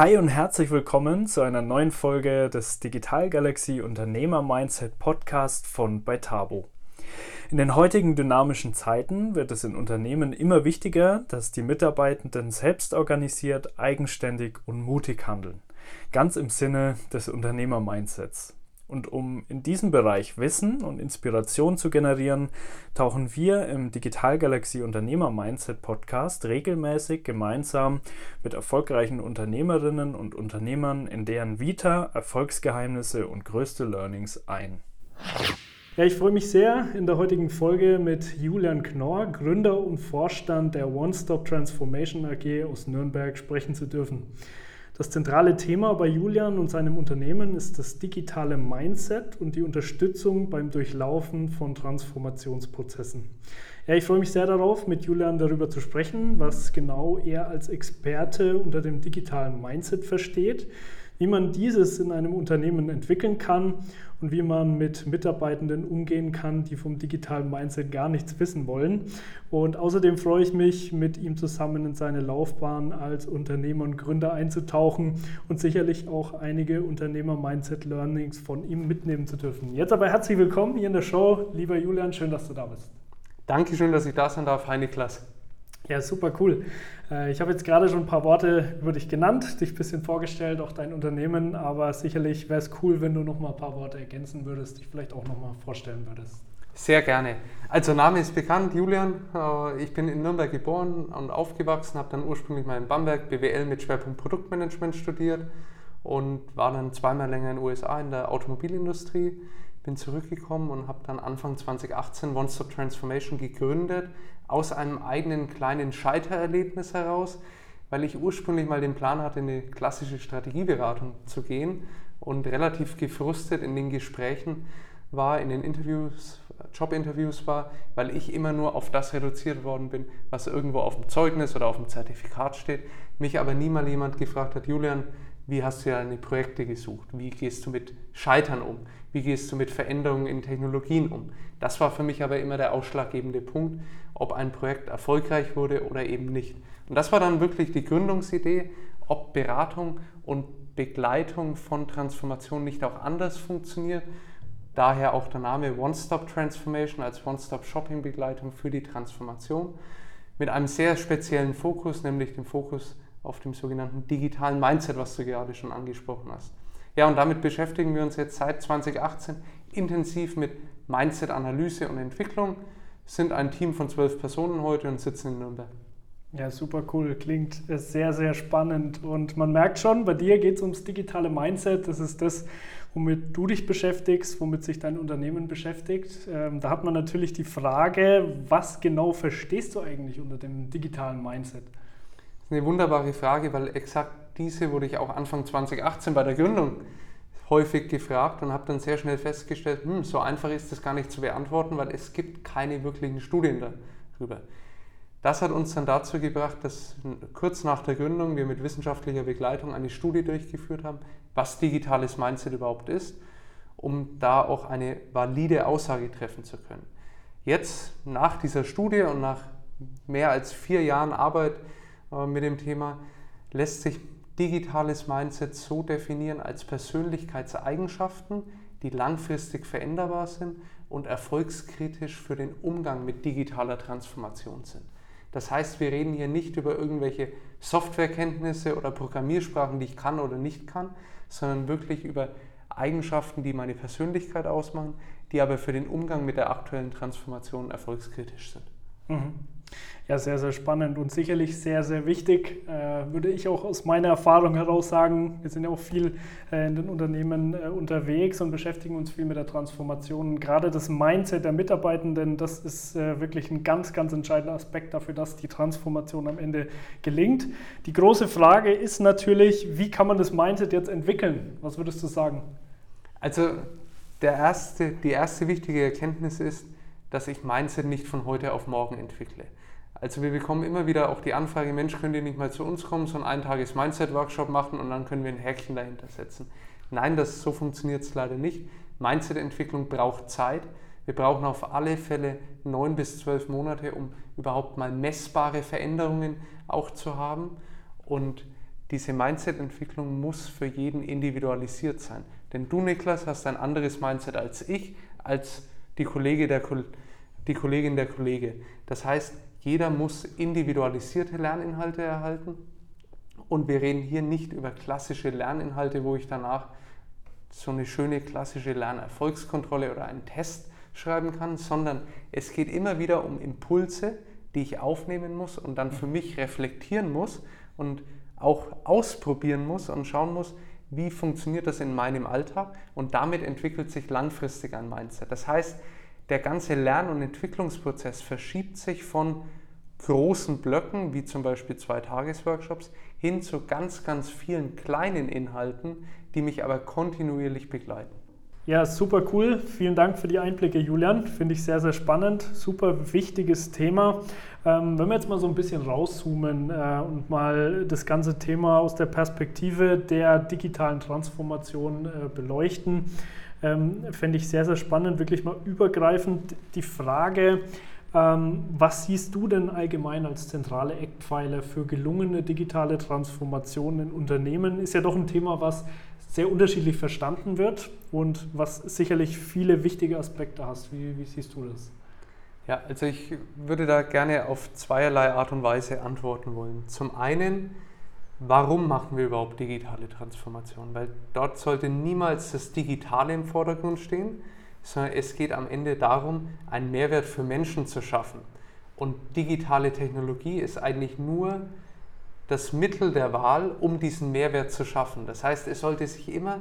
Hi und herzlich willkommen zu einer neuen Folge des Digital Galaxy Unternehmer Mindset Podcast von Beitabo. In den heutigen dynamischen Zeiten wird es in Unternehmen immer wichtiger, dass die Mitarbeitenden selbst organisiert, eigenständig und mutig handeln. Ganz im Sinne des Unternehmer-Mindsets. Und um in diesem Bereich Wissen und Inspiration zu generieren, tauchen wir im Digital Galaxy Unternehmer Mindset Podcast regelmäßig gemeinsam mit erfolgreichen Unternehmerinnen und Unternehmern in deren Vita, Erfolgsgeheimnisse und größte Learnings ein. Ja, ich freue mich sehr, in der heutigen Folge mit Julian Knorr, Gründer und Vorstand der One Stop Transformation AG aus Nürnberg, sprechen zu dürfen. Das zentrale Thema bei Julian und seinem Unternehmen ist das digitale Mindset und die Unterstützung beim Durchlaufen von Transformationsprozessen. Ja, ich freue mich sehr darauf, mit Julian darüber zu sprechen, was genau er als Experte unter dem digitalen Mindset versteht wie man dieses in einem Unternehmen entwickeln kann und wie man mit Mitarbeitenden umgehen kann, die vom digitalen Mindset gar nichts wissen wollen. Und außerdem freue ich mich, mit ihm zusammen in seine Laufbahn als Unternehmer und Gründer einzutauchen und sicherlich auch einige Unternehmer-Mindset-Learnings von ihm mitnehmen zu dürfen. Jetzt aber herzlich willkommen hier in der Show. Lieber Julian, schön, dass du da bist. Dankeschön, dass ich da sein darf. Heine Klasse. Ja, super cool. Äh, ich habe jetzt gerade schon ein paar Worte über dich genannt, dich ein bisschen vorgestellt, auch dein Unternehmen, aber sicherlich wäre es cool, wenn du noch mal ein paar Worte ergänzen würdest, dich vielleicht auch noch mal vorstellen würdest. Sehr gerne. Also Name ist bekannt, Julian. Äh, ich bin in Nürnberg geboren und aufgewachsen, habe dann ursprünglich mal in Bamberg BWL mit Schwerpunkt Produktmanagement studiert und war dann zweimal länger in den USA in der Automobilindustrie bin zurückgekommen und habe dann Anfang 2018 One Stop Transformation gegründet, aus einem eigenen kleinen Scheitererlebnis heraus, weil ich ursprünglich mal den Plan hatte, in eine klassische Strategieberatung zu gehen und relativ gefrustet in den Gesprächen war, in den Interviews, Jobinterviews war, weil ich immer nur auf das reduziert worden bin, was irgendwo auf dem Zeugnis oder auf dem Zertifikat steht, mich aber nie mal jemand gefragt hat, Julian, wie hast du deine Projekte gesucht? Wie gehst du mit Scheitern um? Wie gehst du mit Veränderungen in Technologien um? Das war für mich aber immer der ausschlaggebende Punkt, ob ein Projekt erfolgreich wurde oder eben nicht. Und das war dann wirklich die Gründungsidee, ob Beratung und Begleitung von Transformation nicht auch anders funktioniert. Daher auch der Name One-Stop Transformation als One-Stop-Shopping-Begleitung für die Transformation mit einem sehr speziellen Fokus, nämlich dem Fokus auf dem sogenannten digitalen Mindset, was du gerade schon angesprochen hast. Ja, und damit beschäftigen wir uns jetzt seit 2018 intensiv mit Mindset-Analyse und Entwicklung, sind ein Team von zwölf Personen heute und sitzen in Nürnberg. Ja, super cool. Klingt sehr, sehr spannend. Und man merkt schon, bei dir geht es ums digitale Mindset. Das ist das, womit du dich beschäftigst, womit sich dein Unternehmen beschäftigt. Ähm, da hat man natürlich die Frage, was genau verstehst du eigentlich unter dem digitalen Mindset? Eine wunderbare Frage, weil exakt diese wurde ich auch Anfang 2018 bei der Gründung häufig gefragt und habe dann sehr schnell festgestellt, hm, so einfach ist das gar nicht zu beantworten, weil es gibt keine wirklichen Studien darüber. Das hat uns dann dazu gebracht, dass kurz nach der Gründung wir mit wissenschaftlicher Begleitung eine Studie durchgeführt haben, was digitales Mindset überhaupt ist, um da auch eine valide Aussage treffen zu können. Jetzt, nach dieser Studie und nach mehr als vier Jahren Arbeit mit dem Thema, lässt sich digitales Mindset so definieren als Persönlichkeitseigenschaften, die langfristig veränderbar sind und erfolgskritisch für den Umgang mit digitaler Transformation sind. Das heißt, wir reden hier nicht über irgendwelche Softwarekenntnisse oder Programmiersprachen, die ich kann oder nicht kann, sondern wirklich über Eigenschaften, die meine Persönlichkeit ausmachen, die aber für den Umgang mit der aktuellen Transformation erfolgskritisch sind. Mhm. Ja, sehr, sehr spannend und sicherlich sehr, sehr wichtig, äh, würde ich auch aus meiner Erfahrung heraus sagen. Wir sind ja auch viel äh, in den Unternehmen äh, unterwegs und beschäftigen uns viel mit der Transformation. Gerade das Mindset der Mitarbeitenden, das ist äh, wirklich ein ganz, ganz entscheidender Aspekt dafür, dass die Transformation am Ende gelingt. Die große Frage ist natürlich, wie kann man das Mindset jetzt entwickeln? Was würdest du sagen? Also der erste, die erste wichtige Erkenntnis ist, dass ich Mindset nicht von heute auf morgen entwickle. Also wir bekommen immer wieder auch die Anfrage, Mensch, könnt ihr nicht mal zu uns kommen, so ein eintages Mindset-Workshop machen und dann können wir ein Häkchen dahinter setzen. Nein, das, so funktioniert es leider nicht. Mindset-Entwicklung braucht Zeit. Wir brauchen auf alle Fälle neun bis zwölf Monate, um überhaupt mal messbare Veränderungen auch zu haben. Und diese Mindset-Entwicklung muss für jeden individualisiert sein. Denn du, Niklas, hast ein anderes Mindset als ich, als die, Kollege der, die Kollegin der Kollege. Das heißt, jeder muss individualisierte Lerninhalte erhalten. Und wir reden hier nicht über klassische Lerninhalte, wo ich danach so eine schöne klassische Lernerfolgskontrolle oder einen Test schreiben kann, sondern es geht immer wieder um Impulse, die ich aufnehmen muss und dann für mich reflektieren muss und auch ausprobieren muss und schauen muss, wie funktioniert das in meinem Alltag und damit entwickelt sich langfristig ein Mindset. Das heißt, der ganze Lern- und Entwicklungsprozess verschiebt sich von großen Blöcken, wie zum Beispiel zwei Tagesworkshops, hin zu ganz, ganz vielen kleinen Inhalten, die mich aber kontinuierlich begleiten. Ja, super cool. Vielen Dank für die Einblicke, Julian. Finde ich sehr, sehr spannend. Super wichtiges Thema. Ähm, wenn wir jetzt mal so ein bisschen rauszoomen äh, und mal das ganze Thema aus der Perspektive der digitalen Transformation äh, beleuchten, ähm, fände ich sehr, sehr spannend, wirklich mal übergreifend die Frage, ähm, was siehst du denn allgemein als zentrale Eckpfeiler für gelungene digitale Transformation in Unternehmen? Ist ja doch ein Thema, was sehr unterschiedlich verstanden wird und was sicherlich viele wichtige Aspekte hast. Wie, wie siehst du das? Ja, also ich würde da gerne auf zweierlei Art und Weise antworten wollen. Zum einen, warum machen wir überhaupt digitale Transformation? Weil dort sollte niemals das Digitale im Vordergrund stehen, sondern es geht am Ende darum, einen Mehrwert für Menschen zu schaffen. Und digitale Technologie ist eigentlich nur das Mittel der Wahl, um diesen Mehrwert zu schaffen. Das heißt, es sollte sich immer,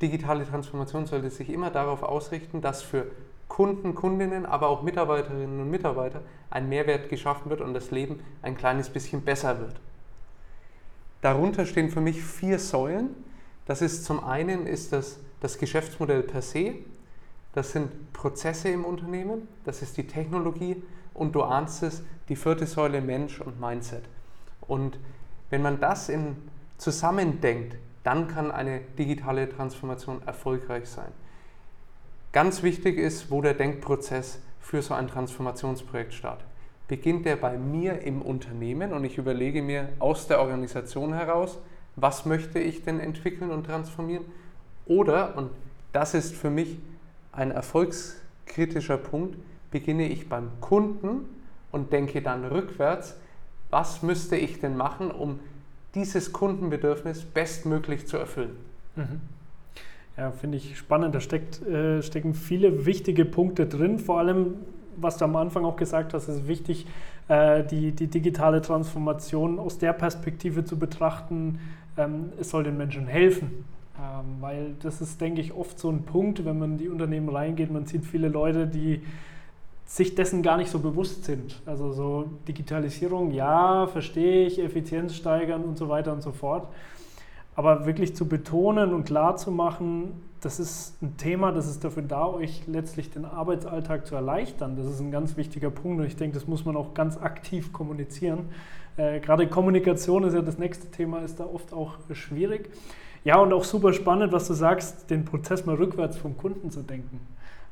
digitale Transformation sollte sich immer darauf ausrichten, dass für Kunden, Kundinnen, aber auch Mitarbeiterinnen und Mitarbeiter ein Mehrwert geschaffen wird und das Leben ein kleines bisschen besser wird. Darunter stehen für mich vier Säulen. Das ist zum einen ist das, das Geschäftsmodell per se, das sind Prozesse im Unternehmen, das ist die Technologie und du ahnst es, die vierte Säule Mensch und Mindset. Und wenn man das in, zusammendenkt, dann kann eine digitale Transformation erfolgreich sein. Ganz wichtig ist, wo der Denkprozess für so ein Transformationsprojekt startet. Beginnt der bei mir im Unternehmen und ich überlege mir aus der Organisation heraus, was möchte ich denn entwickeln und transformieren? Oder, und das ist für mich ein erfolgskritischer Punkt, beginne ich beim Kunden und denke dann rückwärts, was müsste ich denn machen, um dieses Kundenbedürfnis bestmöglich zu erfüllen. Mhm. Ja, finde ich spannend. Da steckt, äh, stecken viele wichtige Punkte drin. Vor allem, was du am Anfang auch gesagt hast, ist wichtig, äh, die, die digitale Transformation aus der Perspektive zu betrachten, ähm, es soll den Menschen helfen. Ähm, weil das ist, denke ich, oft so ein Punkt, wenn man in die Unternehmen reingeht. Man sieht viele Leute, die sich dessen gar nicht so bewusst sind. Also so Digitalisierung, ja, verstehe ich, Effizienz steigern und so weiter und so fort. Aber wirklich zu betonen und klar zu machen, das ist ein Thema, das ist dafür da, euch letztlich den Arbeitsalltag zu erleichtern. Das ist ein ganz wichtiger Punkt und ich denke, das muss man auch ganz aktiv kommunizieren. Äh, gerade Kommunikation ist ja das nächste Thema, ist da oft auch schwierig. Ja, und auch super spannend, was du sagst, den Prozess mal rückwärts vom Kunden zu denken.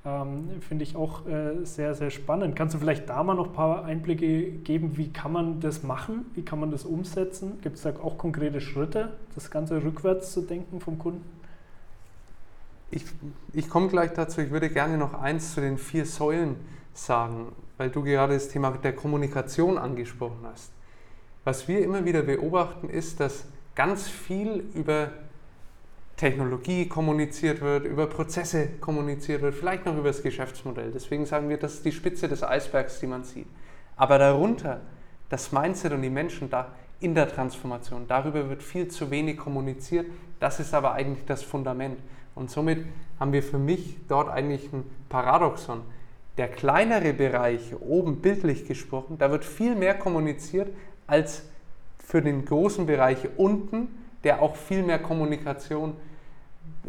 Ähm, Finde ich auch äh, sehr, sehr spannend. Kannst du vielleicht da mal noch ein paar Einblicke geben, wie kann man das machen? Wie kann man das umsetzen? Gibt es da auch konkrete Schritte, das Ganze rückwärts zu denken vom Kunden? Ich, ich komme gleich dazu. Ich würde gerne noch eins zu den vier Säulen sagen, weil du gerade das Thema der Kommunikation angesprochen hast. Was wir immer wieder beobachten, ist, dass ganz viel über Technologie kommuniziert wird, über Prozesse kommuniziert wird, vielleicht noch über das Geschäftsmodell. Deswegen sagen wir, das ist die Spitze des Eisbergs, die man sieht. Aber darunter, das Mindset und die Menschen da in der Transformation, darüber wird viel zu wenig kommuniziert. Das ist aber eigentlich das Fundament. Und somit haben wir für mich dort eigentlich ein Paradoxon. Der kleinere Bereich, oben bildlich gesprochen, da wird viel mehr kommuniziert als für den großen Bereich unten, der auch viel mehr Kommunikation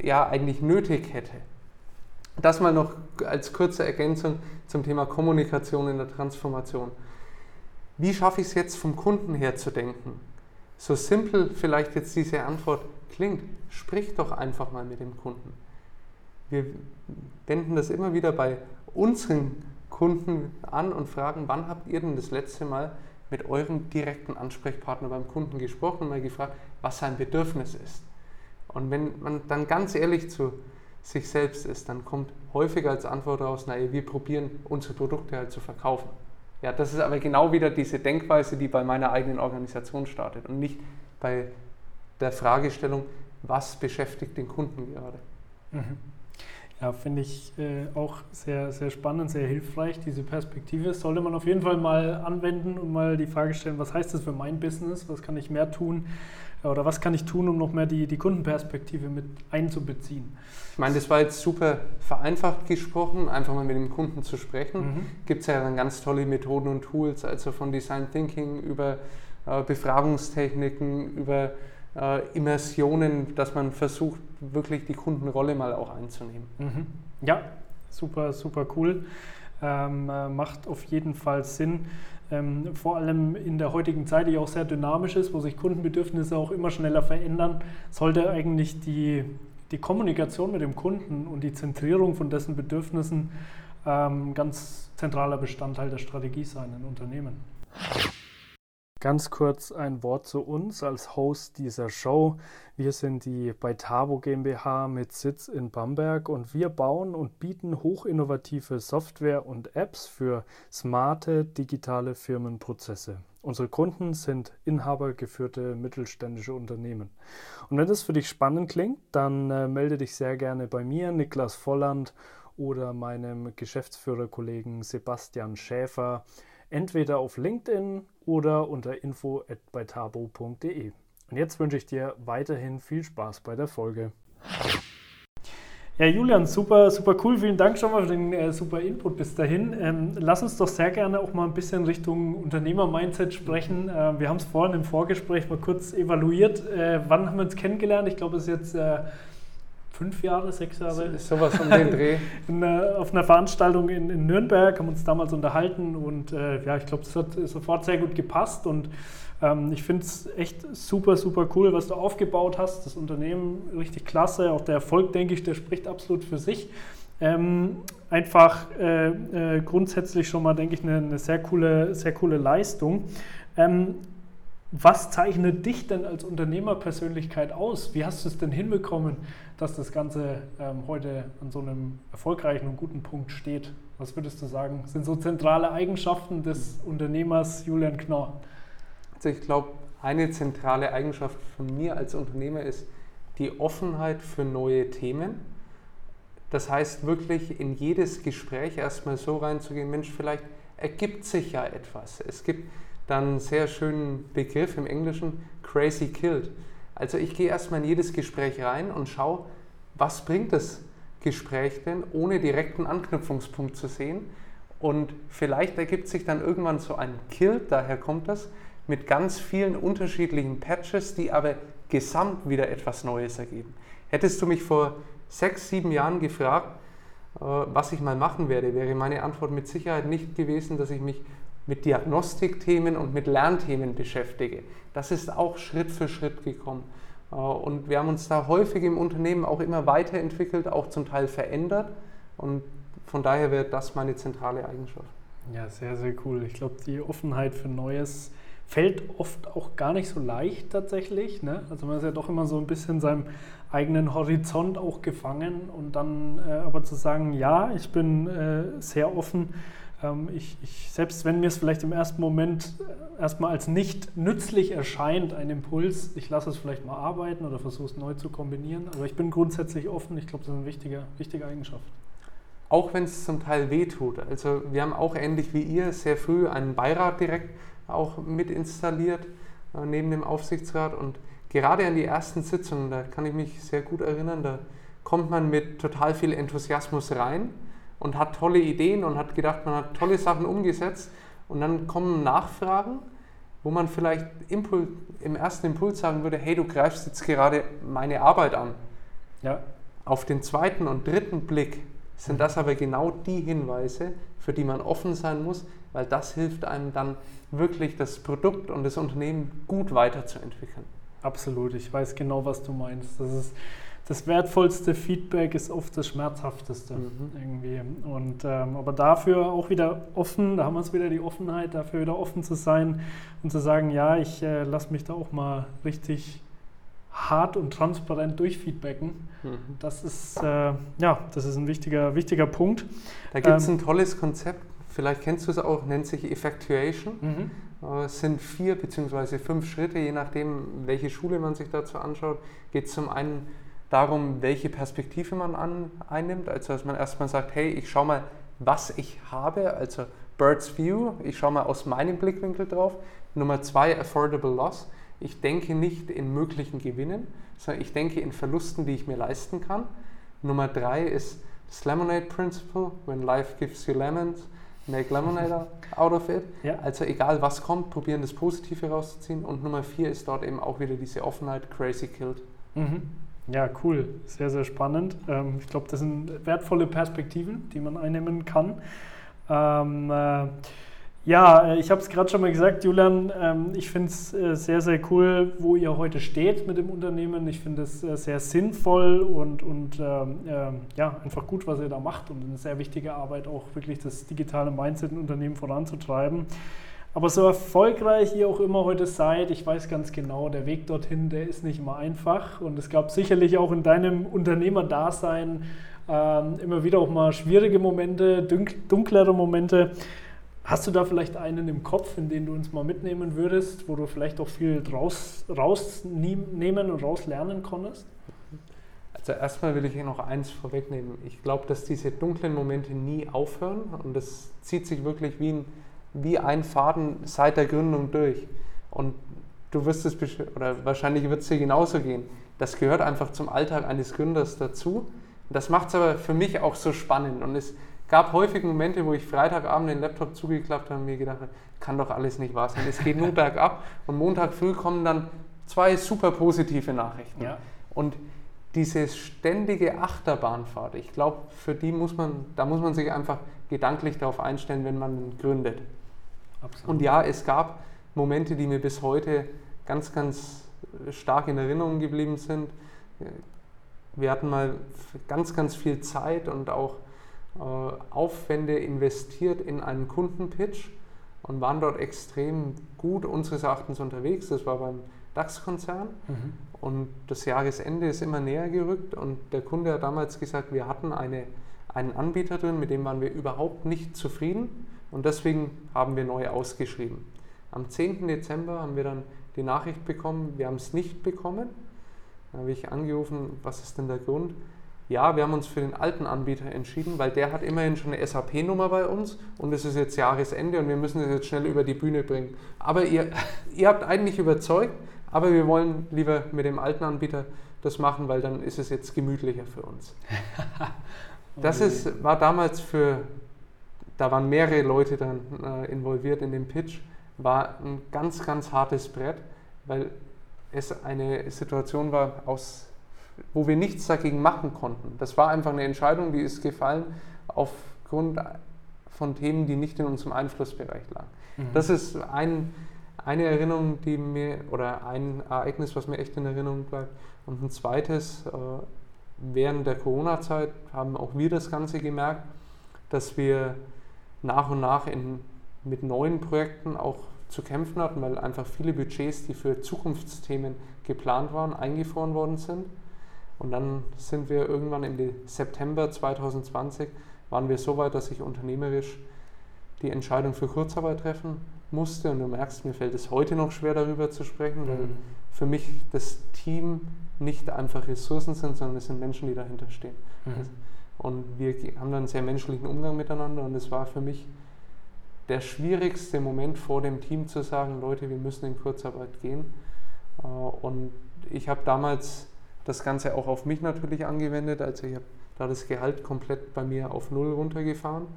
ja eigentlich nötig hätte. Das mal noch als kurze Ergänzung zum Thema Kommunikation in der Transformation. Wie schaffe ich es jetzt vom Kunden her zu denken? So simpel vielleicht jetzt diese Antwort klingt, sprich doch einfach mal mit dem Kunden. Wir wenden das immer wieder bei unseren Kunden an und fragen, wann habt ihr denn das letzte Mal mit eurem direkten Ansprechpartner beim Kunden gesprochen und mal gefragt, was sein Bedürfnis ist. Und wenn man dann ganz ehrlich zu sich selbst ist, dann kommt häufiger als Antwort raus, naja, wir probieren unsere Produkte halt zu verkaufen. Ja, das ist aber genau wieder diese Denkweise, die bei meiner eigenen Organisation startet und nicht bei der Fragestellung, was beschäftigt den Kunden gerade. Mhm. Ja, finde ich äh, auch sehr, sehr spannend, sehr hilfreich, diese Perspektive. Sollte man auf jeden Fall mal anwenden und mal die Frage stellen, was heißt das für mein Business? Was kann ich mehr tun? Oder was kann ich tun, um noch mehr die, die Kundenperspektive mit einzubeziehen? Ich meine, das war jetzt super vereinfacht gesprochen, einfach mal mit dem Kunden zu sprechen. Mhm. Gibt es ja dann ganz tolle Methoden und Tools, also von Design Thinking über äh, Befragungstechniken, über äh, Immersionen, dass man versucht, wirklich die Kundenrolle mal auch einzunehmen. Mhm. Ja, super, super cool. Ähm, äh, macht auf jeden Fall Sinn. Ähm, vor allem in der heutigen Zeit, die auch sehr dynamisch ist, wo sich Kundenbedürfnisse auch immer schneller verändern, sollte eigentlich die, die Kommunikation mit dem Kunden und die Zentrierung von dessen Bedürfnissen ähm, ganz zentraler Bestandteil der Strategie sein in Unternehmen. Ganz kurz ein Wort zu uns als Host dieser Show. Wir sind die Beitabo GmbH mit Sitz in Bamberg und wir bauen und bieten hochinnovative Software und Apps für smarte digitale Firmenprozesse. Unsere Kunden sind inhabergeführte mittelständische Unternehmen. Und wenn das für dich spannend klingt, dann äh, melde dich sehr gerne bei mir, Niklas Volland oder meinem Geschäftsführerkollegen Sebastian Schäfer entweder auf LinkedIn oder unter info info@beitabo.de. Und jetzt wünsche ich dir weiterhin viel Spaß bei der Folge. Ja, Julian, super, super cool. Vielen Dank schon mal für den äh, super Input bis dahin. Ähm, lass uns doch sehr gerne auch mal ein bisschen Richtung Unternehmer-Mindset sprechen. Äh, wir haben es vorhin im Vorgespräch mal kurz evaluiert. Äh, wann haben wir uns kennengelernt? Ich glaube, es ist jetzt äh, fünf Jahre, sechs Jahre. Ist sowas um den Dreh. in, äh, auf einer Veranstaltung in, in, Nürnberg, haben uns damals unterhalten und äh, ja, ich glaube, es hat sofort sehr gut gepasst und ähm, ich finde es echt super, super cool, was du aufgebaut hast. Das Unternehmen richtig klasse, auch der Erfolg, denke ich, der spricht absolut für sich. Ähm, einfach äh, äh, grundsätzlich schon mal, denke ich, eine, eine, sehr, coole, sehr coole Leistung. Ähm, was zeichnet dich denn als Unternehmerpersönlichkeit aus? Wie hast du es denn hinbekommen, dass das Ganze ähm, heute an so einem erfolgreichen und guten Punkt steht? Was würdest du sagen, sind so zentrale Eigenschaften des Unternehmers Julian Knorr? Also ich glaube, eine zentrale Eigenschaft von mir als Unternehmer ist die Offenheit für neue Themen. Das heißt wirklich in jedes Gespräch erstmal so reinzugehen, Mensch, vielleicht ergibt sich ja etwas. Es gibt dann einen sehr schönen Begriff im Englischen, crazy killed. Also ich gehe erstmal in jedes Gespräch rein und schaue, was bringt das Gespräch denn, ohne direkten Anknüpfungspunkt zu sehen. Und vielleicht ergibt sich dann irgendwann so ein Kill, daher kommt das, mit ganz vielen unterschiedlichen Patches, die aber gesamt wieder etwas Neues ergeben. Hättest du mich vor sechs, sieben Jahren gefragt, äh, was ich mal machen werde, wäre meine Antwort mit Sicherheit nicht gewesen, dass ich mich mit Diagnostikthemen und mit Lernthemen beschäftige. Das ist auch Schritt für Schritt gekommen. Äh, und wir haben uns da häufig im Unternehmen auch immer weiterentwickelt, auch zum Teil verändert. Und von daher wäre das meine zentrale Eigenschaft. Ja, sehr, sehr cool. Ich glaube, die Offenheit für Neues fällt oft auch gar nicht so leicht tatsächlich. Ne? Also man ist ja doch immer so ein bisschen seinem eigenen Horizont auch gefangen und dann äh, aber zu sagen, ja, ich bin äh, sehr offen ich, ich, selbst wenn mir es vielleicht im ersten Moment äh, erstmal als nicht nützlich erscheint, ein Impuls, ich lasse es vielleicht mal arbeiten oder versuche es neu zu kombinieren, aber ich bin grundsätzlich offen. Ich glaube, das ist eine wichtige, wichtige Eigenschaft. Auch wenn es zum Teil weh tut. Also wir haben auch ähnlich wie ihr sehr früh einen Beirat direkt auch mit installiert äh, neben dem Aufsichtsrat und gerade an die ersten Sitzungen, da kann ich mich sehr gut erinnern, da kommt man mit total viel Enthusiasmus rein und hat tolle Ideen und hat gedacht, man hat tolle Sachen umgesetzt und dann kommen Nachfragen, wo man vielleicht Impul im ersten Impuls sagen würde, hey, du greifst jetzt gerade meine Arbeit an. Ja. Auf den zweiten und dritten Blick sind das aber genau die Hinweise, für die man offen sein muss, weil das hilft einem dann wirklich das Produkt und das Unternehmen gut weiterzuentwickeln. Absolut, ich weiß genau, was du meinst. Das ist das wertvollste Feedback ist oft das schmerzhafteste mhm. irgendwie. Und ähm, aber dafür auch wieder offen, da haben wir es wieder die Offenheit, dafür wieder offen zu sein und zu sagen, ja, ich äh, lasse mich da auch mal richtig hart und transparent durchfeedbacken. Mhm. Das ist äh, ja, das ist ein wichtiger, wichtiger Punkt. Da gibt es ähm, ein tolles Konzept, vielleicht kennst du es auch, nennt sich Effectuation. Mhm. Äh, es sind vier bzw. fünf Schritte, je nachdem, welche Schule man sich dazu anschaut. Geht zum einen darum, welche Perspektive man an, einnimmt. Also dass man erstmal sagt, hey, ich schaue mal, was ich habe, also Bird's View, ich schaue mal aus meinem Blickwinkel drauf. Nummer zwei, Affordable Loss. Ich denke nicht in möglichen Gewinnen, sondern ich denke in Verlusten, die ich mir leisten kann. Nummer drei ist das Lemonade Principle, when life gives you lemons, make lemonade out of it. Ja. Also egal was kommt, probieren das Positive rauszuziehen. Und Nummer vier ist dort eben auch wieder diese Offenheit, crazy killed. Mhm. Ja, cool. Sehr, sehr spannend. Ähm, ich glaube, das sind wertvolle Perspektiven, die man einnehmen kann. Ähm, äh, ja, äh, ich habe es gerade schon mal gesagt, Julian, ähm, ich finde es äh, sehr, sehr cool, wo ihr heute steht mit dem Unternehmen. Ich finde es äh, sehr sinnvoll und, und ähm, äh, ja, einfach gut, was ihr da macht und eine sehr wichtige Arbeit, auch wirklich das digitale Mindset im Unternehmen voranzutreiben. Aber so erfolgreich ihr auch immer heute seid, ich weiß ganz genau, der Weg dorthin, der ist nicht immer einfach. Und es gab sicherlich auch in deinem Unternehmerdasein ähm, immer wieder auch mal schwierige Momente, dunklere Momente. Hast du da vielleicht einen im Kopf, in den du uns mal mitnehmen würdest, wo du vielleicht auch viel raus, rausnehmen und rauslernen konntest? Also erstmal will ich hier noch eins vorwegnehmen. Ich glaube, dass diese dunklen Momente nie aufhören und das zieht sich wirklich wie ein wie ein Faden seit der Gründung durch. Und du wirst es, oder wahrscheinlich wird es dir genauso gehen. Das gehört einfach zum Alltag eines Gründers dazu. Das macht es aber für mich auch so spannend. Und es gab häufig Momente, wo ich Freitagabend den Laptop zugeklappt habe und mir gedacht habe, kann doch alles nicht wahr sein. Es geht nur bergab. Und Montag früh kommen dann zwei super positive Nachrichten. Ja. Und diese ständige Achterbahnfahrt, ich glaube, für die muss man, da muss man sich einfach gedanklich darauf einstellen, wenn man gründet. Absolut. Und ja, es gab Momente, die mir bis heute ganz, ganz stark in Erinnerung geblieben sind. Wir hatten mal ganz, ganz viel Zeit und auch äh, Aufwände investiert in einen Kundenpitch und waren dort extrem gut unseres Erachtens unterwegs. Das war beim DAX-Konzern mhm. und das Jahresende ist immer näher gerückt und der Kunde hat damals gesagt, wir hatten eine, einen Anbieter drin, mit dem waren wir überhaupt nicht zufrieden und deswegen haben wir neu ausgeschrieben. Am 10. Dezember haben wir dann die Nachricht bekommen, wir haben es nicht bekommen. Da habe ich angerufen, was ist denn der Grund? Ja, wir haben uns für den alten Anbieter entschieden, weil der hat immerhin schon eine SAP-Nummer bei uns und es ist jetzt Jahresende und wir müssen es jetzt schnell über die Bühne bringen. Aber ihr, ihr habt eigentlich überzeugt, aber wir wollen lieber mit dem alten Anbieter das machen, weil dann ist es jetzt gemütlicher für uns. Das ist, war damals für da waren mehrere Leute dann äh, involviert in den Pitch, war ein ganz, ganz hartes Brett, weil es eine Situation war, aus, wo wir nichts dagegen machen konnten. Das war einfach eine Entscheidung, die ist gefallen aufgrund von Themen, die nicht in unserem Einflussbereich lagen. Mhm. Das ist ein, eine Erinnerung, die mir, oder ein Ereignis, was mir echt in Erinnerung bleibt. Und ein zweites, äh, während der Corona-Zeit haben auch wir das Ganze gemerkt, dass wir nach und nach in, mit neuen Projekten auch zu kämpfen hatten, weil einfach viele Budgets, die für Zukunftsthemen geplant waren, eingefroren worden sind. Und dann sind wir irgendwann im September 2020, waren wir so weit, dass ich unternehmerisch die Entscheidung für Kurzarbeit treffen musste. Und du merkst, mir fällt es heute noch schwer, darüber zu sprechen, weil mhm. für mich das Team nicht einfach Ressourcen sind, sondern es sind Menschen, die dahinter stehen. Mhm. Also und wir haben dann einen sehr menschlichen Umgang miteinander und es war für mich der schwierigste Moment vor dem Team zu sagen, Leute, wir müssen in Kurzarbeit gehen. Äh, und ich habe damals das Ganze auch auf mich natürlich angewendet. Also ich habe da das Gehalt komplett bei mir auf Null runtergefahren,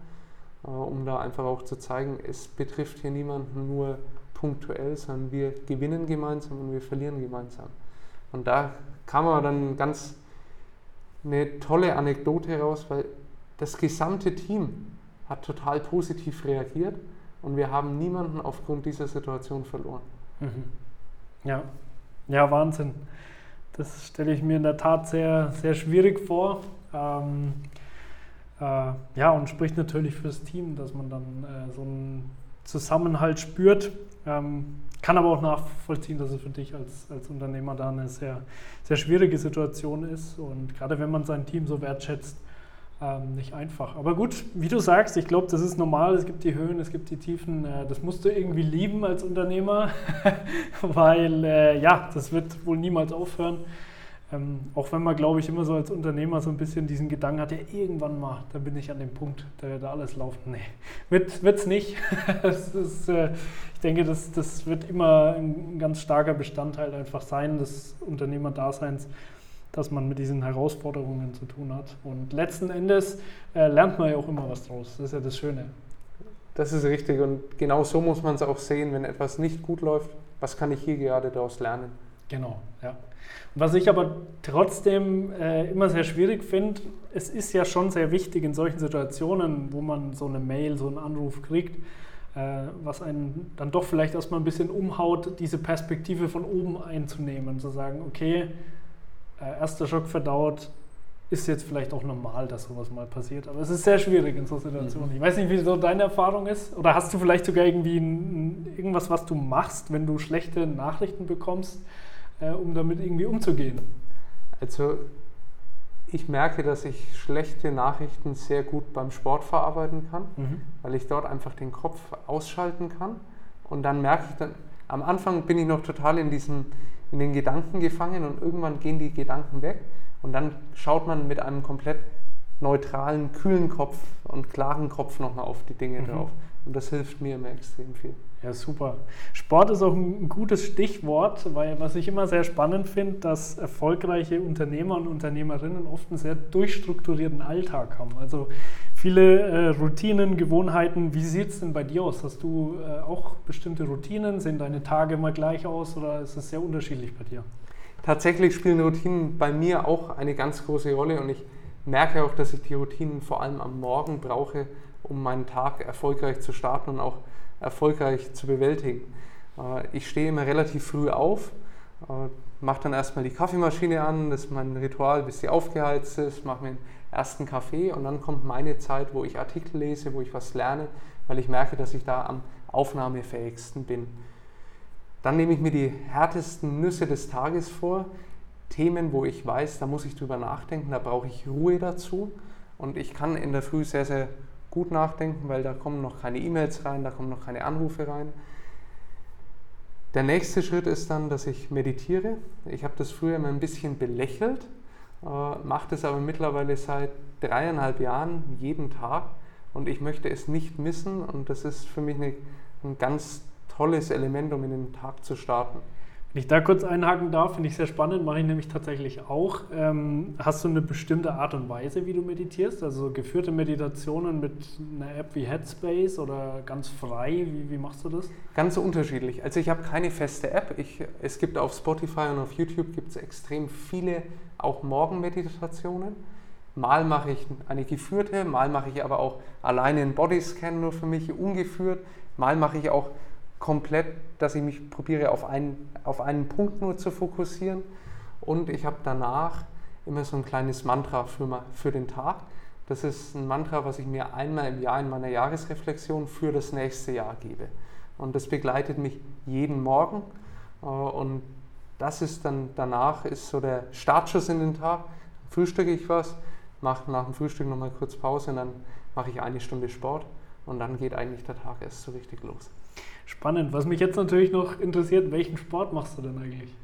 äh, um da einfach auch zu zeigen, es betrifft hier niemanden nur punktuell, sondern wir gewinnen gemeinsam und wir verlieren gemeinsam. Und da kam aber dann ganz eine tolle Anekdote raus, weil das gesamte Team hat total positiv reagiert und wir haben niemanden aufgrund dieser Situation verloren. Mhm. Ja, Ja, Wahnsinn. Das stelle ich mir in der Tat sehr, sehr schwierig vor. Ähm, äh, ja, und spricht natürlich fürs Team, dass man dann äh, so einen Zusammenhalt spürt. Ähm, kann aber auch nachvollziehen, dass es für dich als, als Unternehmer da eine sehr, sehr schwierige Situation ist. Und gerade wenn man sein Team so wertschätzt, ähm, nicht einfach. Aber gut, wie du sagst, ich glaube, das ist normal. Es gibt die Höhen, es gibt die Tiefen. Äh, das musst du irgendwie lieben als Unternehmer, weil äh, ja, das wird wohl niemals aufhören. Ähm, auch wenn man, glaube ich, immer so als Unternehmer so ein bisschen diesen Gedanken hat, ja, irgendwann mal, da bin ich an dem Punkt, da wird alles laufen. Nee, wird es nicht. ist, äh, ich denke, das, das wird immer ein ganz starker Bestandteil einfach sein des Unternehmerdaseins, dass man mit diesen Herausforderungen zu tun hat. Und letzten Endes äh, lernt man ja auch immer was draus. Das ist ja das Schöne. Das ist richtig und genau so muss man es auch sehen, wenn etwas nicht gut läuft. Was kann ich hier gerade daraus lernen? Genau, ja. Was ich aber trotzdem äh, immer sehr schwierig finde, es ist ja schon sehr wichtig in solchen Situationen, wo man so eine Mail, so einen Anruf kriegt, äh, was einen dann doch vielleicht erstmal ein bisschen umhaut, diese Perspektive von oben einzunehmen, zu sagen, okay, äh, erster Schock verdaut, ist jetzt vielleicht auch normal, dass sowas mal passiert. Aber es ist sehr schwierig in so Situationen. Mhm. Ich weiß nicht, wie so deine Erfahrung ist. Oder hast du vielleicht sogar irgendwie ein, irgendwas, was du machst, wenn du schlechte Nachrichten bekommst? Äh, um damit irgendwie umzugehen? Also ich merke, dass ich schlechte Nachrichten sehr gut beim Sport verarbeiten kann, mhm. weil ich dort einfach den Kopf ausschalten kann. Und dann merke ich dann, am Anfang bin ich noch total in, diesem, in den Gedanken gefangen und irgendwann gehen die Gedanken weg. Und dann schaut man mit einem komplett neutralen, kühlen Kopf und klaren Kopf nochmal auf die Dinge mhm. drauf. Und das hilft mir immer extrem viel. Ja, super. Sport ist auch ein gutes Stichwort, weil was ich immer sehr spannend finde, dass erfolgreiche Unternehmer und Unternehmerinnen oft einen sehr durchstrukturierten Alltag haben. Also viele äh, Routinen, Gewohnheiten. Wie sieht es denn bei dir aus? Hast du äh, auch bestimmte Routinen? Sehen deine Tage immer gleich aus oder ist es sehr unterschiedlich bei dir? Tatsächlich spielen Routinen bei mir auch eine ganz große Rolle und ich merke auch, dass ich die Routinen vor allem am Morgen brauche, um meinen Tag erfolgreich zu starten und auch erfolgreich zu bewältigen. Äh, ich stehe immer relativ früh auf, äh, mache dann erstmal die Kaffeemaschine an, das ist mein Ritual, bis sie aufgeheizt ist, mache mir den ersten Kaffee und dann kommt meine Zeit, wo ich Artikel lese, wo ich was lerne, weil ich merke, dass ich da am aufnahmefähigsten bin. Dann nehme ich mir die härtesten Nüsse des Tages vor, Themen, wo ich weiß, da muss ich drüber nachdenken, da brauche ich Ruhe dazu und ich kann in der Früh sehr, sehr gut nachdenken, weil da kommen noch keine E-Mails rein, da kommen noch keine Anrufe rein. Der nächste Schritt ist dann, dass ich meditiere. Ich habe das früher immer ein bisschen belächelt, äh, mache das aber mittlerweile seit dreieinhalb Jahren jeden Tag und ich möchte es nicht missen und das ist für mich eine, ein ganz tolles Element, um in den Tag zu starten. Wenn ich da kurz einhaken darf, finde ich sehr spannend, mache ich nämlich tatsächlich auch. Ähm, hast du eine bestimmte Art und Weise, wie du meditierst? Also geführte Meditationen mit einer App wie Headspace oder ganz frei? Wie, wie machst du das? Ganz unterschiedlich. Also ich habe keine feste App. Ich, es gibt auf Spotify und auf YouTube gibt es extrem viele auch Morgenmeditationen. Mal mache ich eine geführte, mal mache ich aber auch alleine einen Bodyscan nur für mich, ungeführt. Mal mache ich auch komplett, dass ich mich probiere, auf einen, auf einen Punkt nur zu fokussieren. Und ich habe danach immer so ein kleines Mantra für, für den Tag. Das ist ein Mantra, was ich mir einmal im Jahr in meiner Jahresreflexion für das nächste Jahr gebe. Und das begleitet mich jeden Morgen. Äh, und das ist dann danach ist so der Startschuss in den Tag. Frühstücke ich was, mache nach dem Frühstück nochmal kurz Pause und dann mache ich eine Stunde Sport und dann geht eigentlich der Tag erst so richtig los. Spannend. Was mich jetzt natürlich noch interessiert, welchen Sport machst du denn eigentlich?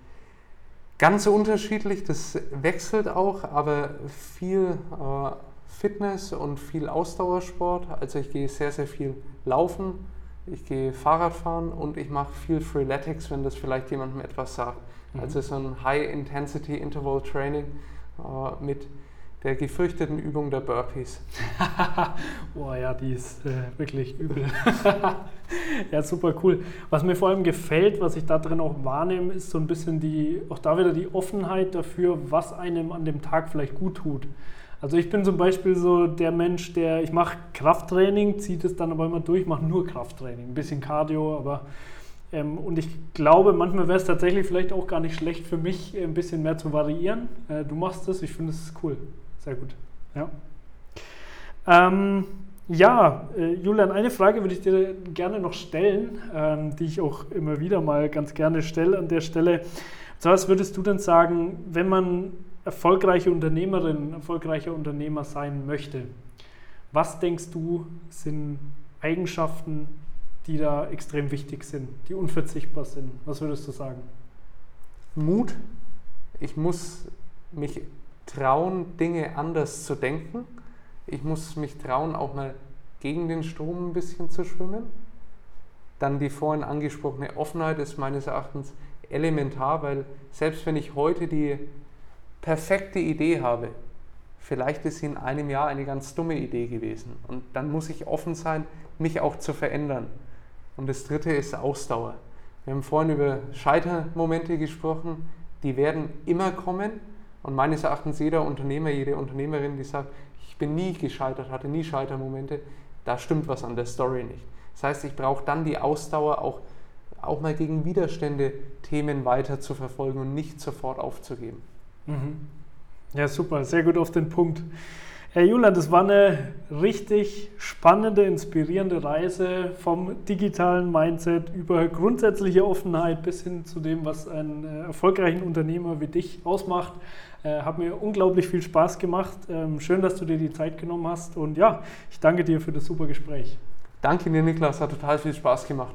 Ganz unterschiedlich, das wechselt auch, aber viel äh, Fitness und viel Ausdauersport. Also ich gehe sehr, sehr viel laufen, ich gehe Fahrradfahren und ich mache viel Freeletics, wenn das vielleicht jemandem etwas sagt. Mhm. Also so ein High-Intensity Interval Training äh, mit der gefürchteten Übung der Burpees. Boah, ja, die ist äh, wirklich übel. ja, super cool. Was mir vor allem gefällt, was ich da drin auch wahrnehme, ist so ein bisschen die, auch da wieder die Offenheit dafür, was einem an dem Tag vielleicht gut tut. Also ich bin zum Beispiel so der Mensch, der, ich mache Krafttraining, ziehe das dann aber immer durch, mache nur Krafttraining, ein bisschen Cardio, aber Ähm, und ich glaube, manchmal wäre es tatsächlich vielleicht auch gar nicht schlecht für mich, ein bisschen mehr zu variieren. Äh, du machst das, ich finde es cool. Sehr gut. Ja. Ähm, ja, äh, Julian, eine Frage würde ich dir gerne noch stellen, ähm, die ich auch immer wieder mal ganz gerne stelle an der Stelle. Und zwar, was würdest du denn sagen, wenn man erfolgreiche Unternehmerin, erfolgreicher Unternehmer sein möchte? Was denkst du sind Eigenschaften, die da extrem wichtig sind, die unverzichtbar sind? Was würdest du sagen? Mut. Ich muss mich trauen, Dinge anders zu denken. Ich muss mich trauen, auch mal gegen den Strom ein bisschen zu schwimmen. Dann die vorhin angesprochene Offenheit ist meines Erachtens elementar, weil selbst wenn ich heute die perfekte Idee habe, vielleicht ist sie in einem Jahr eine ganz dumme Idee gewesen. Und dann muss ich offen sein, mich auch zu verändern. Und das dritte ist Ausdauer. Wir haben vorhin über Scheitermomente gesprochen, die werden immer kommen. Und meines Erachtens jeder Unternehmer, jede Unternehmerin, die sagt, ich bin nie gescheitert, hatte nie Scheitermomente, da stimmt was an der Story nicht. Das heißt, ich brauche dann die Ausdauer, auch, auch mal gegen Widerstände Themen weiter zu verfolgen und nicht sofort aufzugeben. Mhm. Ja, super, sehr gut auf den Punkt. Herr Julian, das war eine richtig spannende, inspirierende Reise vom digitalen Mindset über grundsätzliche Offenheit bis hin zu dem, was einen äh, erfolgreichen Unternehmer wie dich ausmacht. Äh, hat mir unglaublich viel Spaß gemacht. Ähm, schön, dass du dir die Zeit genommen hast. Und ja, ich danke dir für das super Gespräch. Danke dir, Niklas. Hat total viel Spaß gemacht.